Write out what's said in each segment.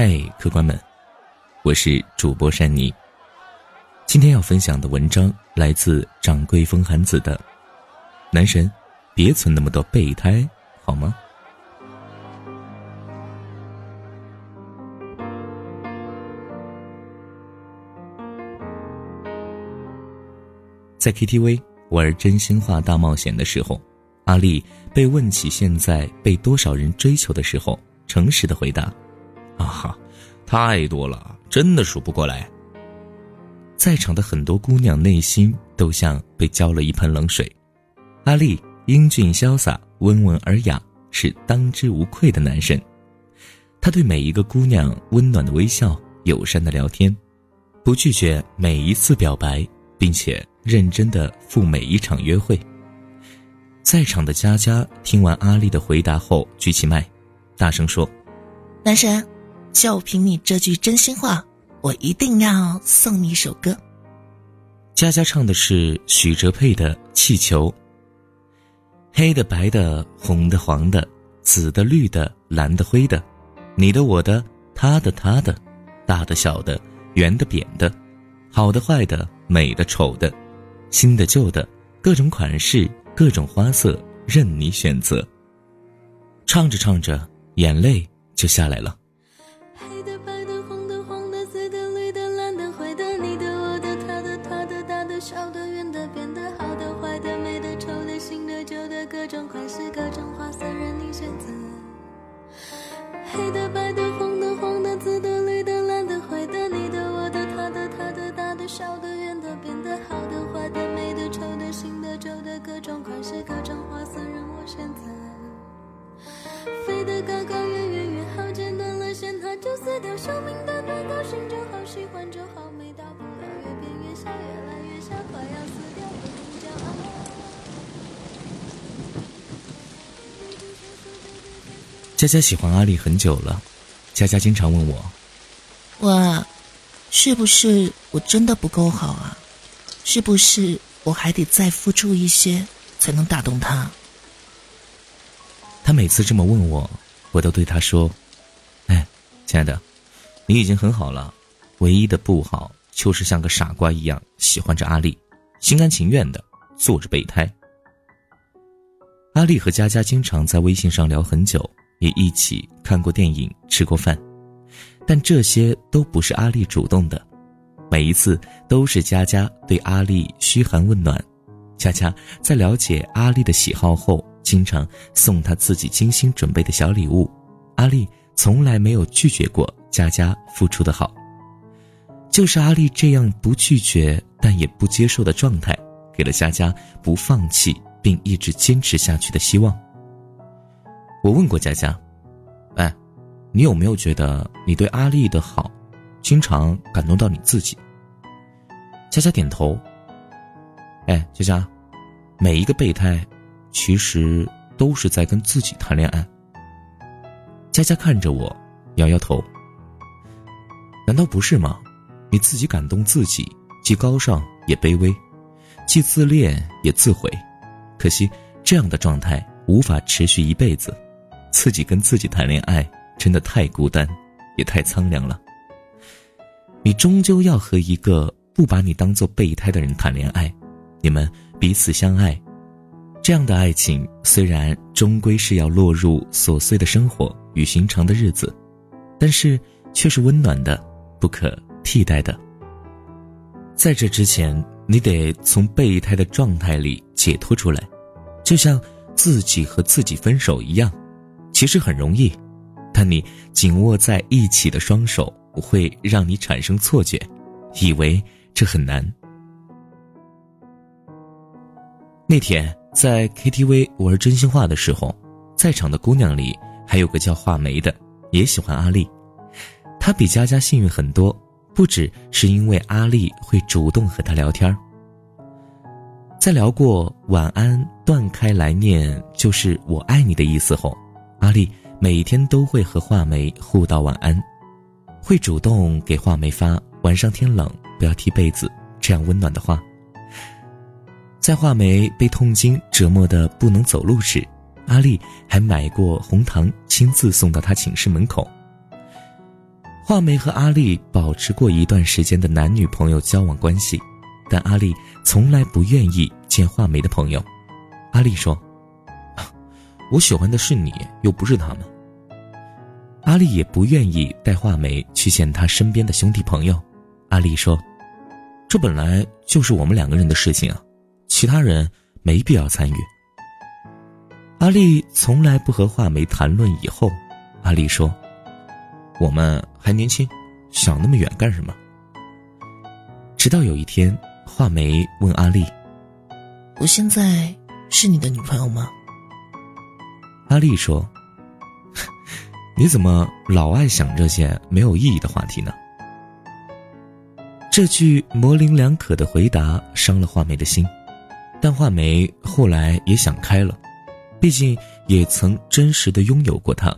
嗨，客官们，我是主播山妮。今天要分享的文章来自掌柜风寒子的《男神，别存那么多备胎，好吗？》在 KTV 玩真心话大冒险的时候，阿丽被问起现在被多少人追求的时候，诚实的回答：“啊哈，太多了，真的数不过来。”在场的很多姑娘内心都像被浇了一盆冷水。阿丽英俊潇洒、温文尔雅，是当之无愧的男神。他对每一个姑娘温暖的微笑、友善的聊天，不拒绝每一次表白，并且。认真的赴每一场约会。在场的佳佳听完阿丽的回答后，举起麦，大声说：“男神，就凭你这句真心话，我一定要送你一首歌。”佳佳唱的是许哲佩的《气球》。黑的、白的、红的、黄的、紫的、绿的、蓝的、灰的，你的、我的、他的、他的，大的、小的、圆的、扁的，好的、坏的、美的、丑的。新的、旧的，各种款式，各种花色，任你选择。唱着唱着，眼泪就下来了。黑的、白的、红的、黄的、紫的、绿的、蓝的、灰的，你的、我的、他的、他的、大的、小的、圆的、扁的，好的、坏的。美的、丑的、新的、旧的各种款式，各种花色，任我选择。飞得高高，佳佳喜欢阿丽很久了，佳佳经常问我：“我，是不是我真的不够好啊？是不是？”我还得再付出一些，才能打动他。他每次这么问我，我都对他说：“哎，亲爱的，你已经很好了，唯一的不好就是像个傻瓜一样喜欢着阿丽，心甘情愿的做着备胎。”阿丽和佳佳经常在微信上聊很久，也一起看过电影、吃过饭，但这些都不是阿丽主动的。每一次都是佳佳对阿丽嘘寒问暖，佳佳在了解阿丽的喜好后，经常送她自己精心准备的小礼物。阿丽从来没有拒绝过佳佳付出的好。就是阿丽这样不拒绝但也不接受的状态，给了佳佳不放弃并一直坚持下去的希望。我问过佳佳：“哎，你有没有觉得你对阿丽的好？”经常感动到你自己。佳佳点头。哎，佳佳，每一个备胎，其实都是在跟自己谈恋爱。佳佳看着我，摇摇头。难道不是吗？你自己感动自己，既高尚也卑微，既自恋也自毁。可惜这样的状态无法持续一辈子。自己跟自己谈恋爱，真的太孤单，也太苍凉了。你终究要和一个不把你当做备胎的人谈恋爱，你们彼此相爱，这样的爱情虽然终归是要落入琐碎的生活与寻常的日子，但是却是温暖的，不可替代的。在这之前，你得从备胎的状态里解脱出来，就像自己和自己分手一样，其实很容易，但你紧握在一起的双手。会让你产生错觉，以为这很难。那天在 KTV 玩真心话的时候，在场的姑娘里还有个叫画眉的，也喜欢阿丽。她比佳佳幸运很多，不只是因为阿丽会主动和她聊天在聊过“晚安，断开来念就是我爱你”的意思后，阿丽每天都会和画眉互道晚安。会主动给画眉发“晚上天冷，不要踢被子”这样温暖的话。在画眉被痛经折磨的不能走路时，阿丽还买过红糖，亲自送到她寝室门口。画眉和阿丽保持过一段时间的男女朋友交往关系，但阿丽从来不愿意见画眉的朋友。阿丽说：“我喜欢的是你，又不是他们。”阿丽也不愿意带画眉去见他身边的兄弟朋友。阿丽说：“这本来就是我们两个人的事情啊，其他人没必要参与。”阿丽从来不和画眉谈论以后。阿丽说：“我们还年轻，想那么远干什么？”直到有一天，画眉问阿丽：“我现在是你的女朋友吗？”阿丽说。你怎么老爱想这些没有意义的话题呢？这句模棱两可的回答伤了画眉的心，但画眉后来也想开了，毕竟也曾真实的拥有过他，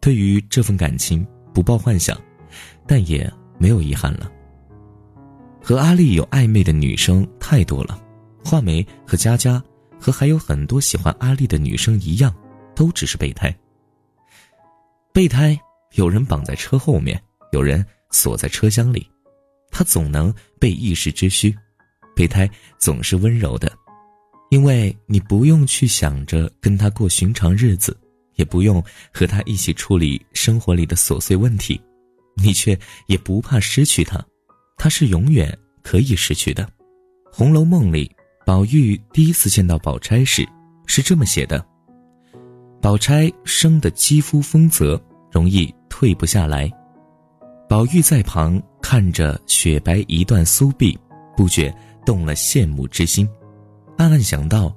对于这份感情不抱幻想，但也没有遗憾了。和阿丽有暧昧的女生太多了，画眉和佳佳和还有很多喜欢阿丽的女生一样，都只是备胎。备胎，有人绑在车后面，有人锁在车厢里，他总能被一时之需。备胎总是温柔的，因为你不用去想着跟他过寻常日子，也不用和他一起处理生活里的琐碎问题，你却也不怕失去他，他是永远可以失去的。《红楼梦》里，宝玉第一次见到宝钗时，是这么写的：宝钗生的肌肤丰泽。容易退不下来，宝玉在旁看着雪白一段酥臂，不觉动了羡慕之心，暗暗想到：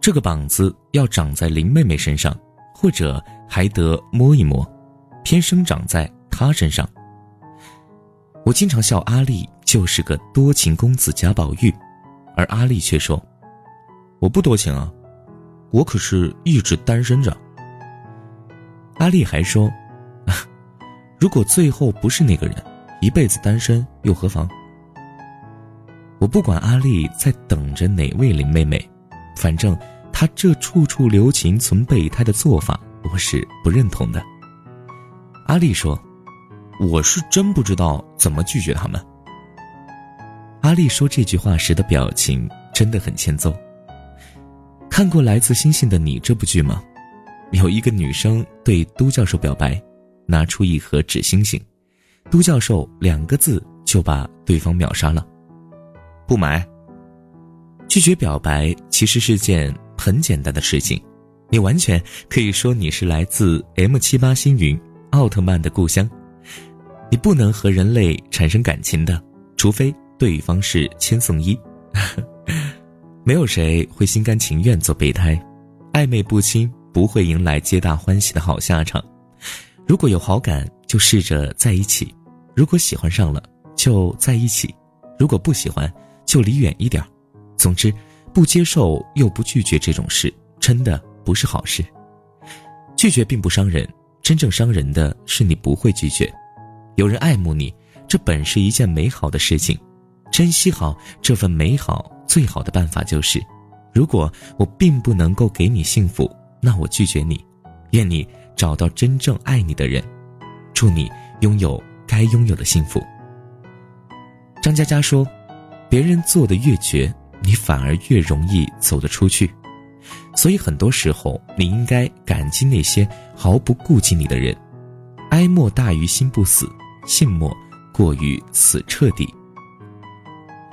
这个膀子要长在林妹妹身上，或者还得摸一摸，偏生长在她身上。我经常笑阿丽就是个多情公子贾宝玉，而阿丽却说：“我不多情啊，我可是一直单身着。”阿丽还说：“ 如果最后不是那个人，一辈子单身又何妨？”我不管阿丽在等着哪位林妹妹，反正她这处处留情存备胎的做法，我是不认同的。阿丽说：“我是真不知道怎么拒绝他们。”阿丽说这句话时的表情真的很欠揍。看过《来自星星的你》这部剧吗？有一个女生对都教授表白，拿出一盒纸星星，都教授两个字就把对方秒杀了。不买。拒绝表白其实是件很简单的事情，你完全可以说你是来自 M 七八星云奥特曼的故乡，你不能和人类产生感情的，除非对方是千颂伊。没有谁会心甘情愿做备胎，暧昧不清。不会迎来皆大欢喜的好下场。如果有好感，就试着在一起；如果喜欢上了，就在一起；如果不喜欢，就离远一点。总之，不接受又不拒绝这种事，真的不是好事。拒绝并不伤人，真正伤人的是你不会拒绝。有人爱慕你，这本是一件美好的事情。珍惜好这份美好，最好的办法就是：如果我并不能够给你幸福。那我拒绝你，愿你找到真正爱你的人，祝你拥有该拥有的幸福。张嘉佳说：“别人做的越绝，你反而越容易走得出去。所以很多时候，你应该感激那些毫不顾及你的人。哀莫大于心不死，信莫过于死彻底。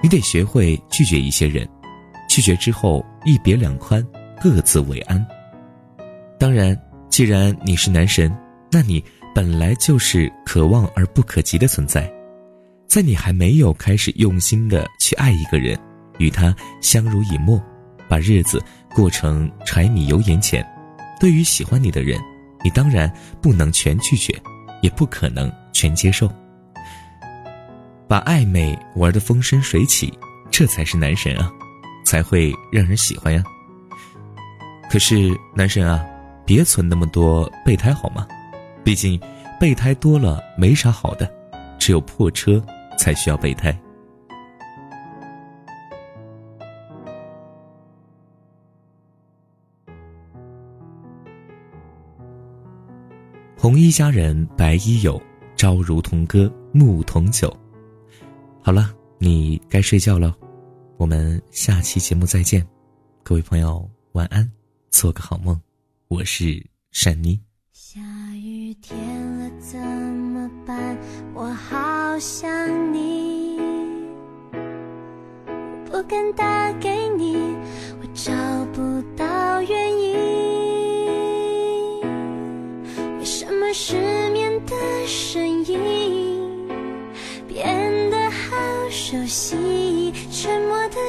你得学会拒绝一些人，拒绝之后一别两宽，各自为安。”当然，既然你是男神，那你本来就是可望而不可及的存在。在你还没有开始用心的去爱一个人，与他相濡以沫，把日子过成柴米油盐前，对于喜欢你的人，你当然不能全拒绝，也不可能全接受。把暧昧玩得风生水起这才是男神啊才会让人喜欢呀。可是男神啊别存那么多备胎好吗？毕竟备胎多了没啥好的只有破车才需要备胎。红衣佳人白衣友朝如同歌暮同酒。好了你该睡觉了我们下期节目再见。各位朋友晚安做个好梦。我是善妮。下雨天了怎么办？我好想你不敢打给你我找不到原因。为什么失眠的声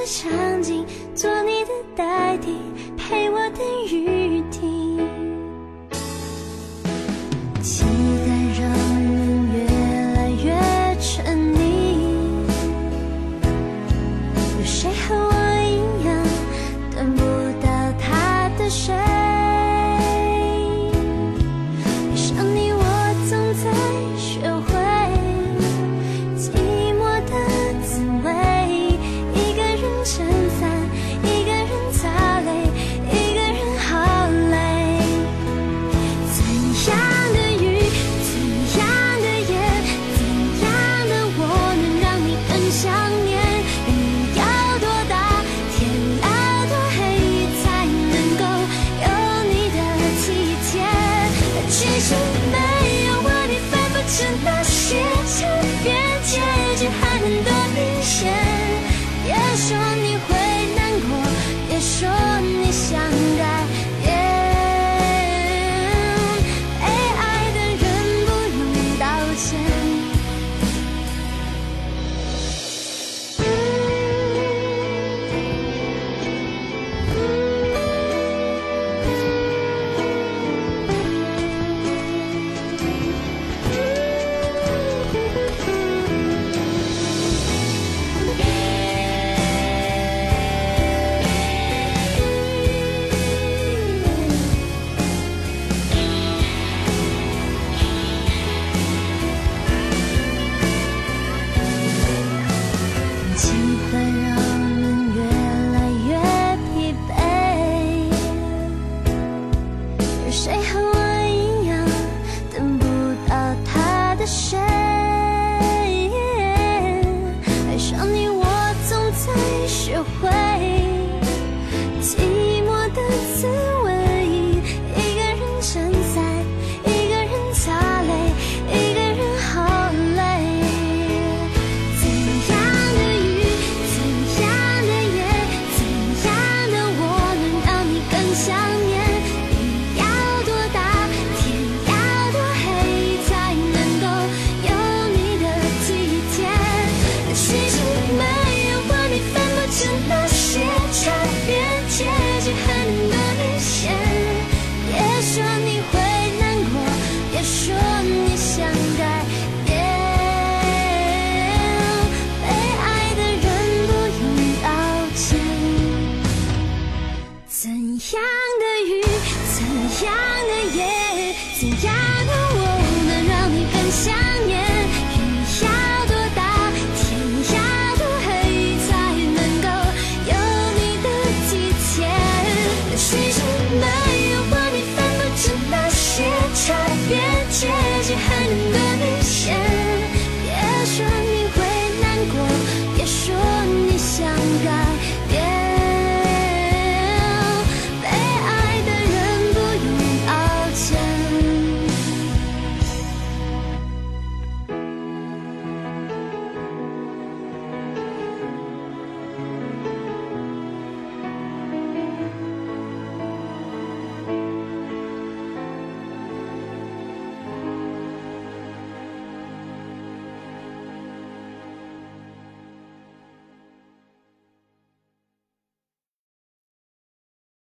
场景学会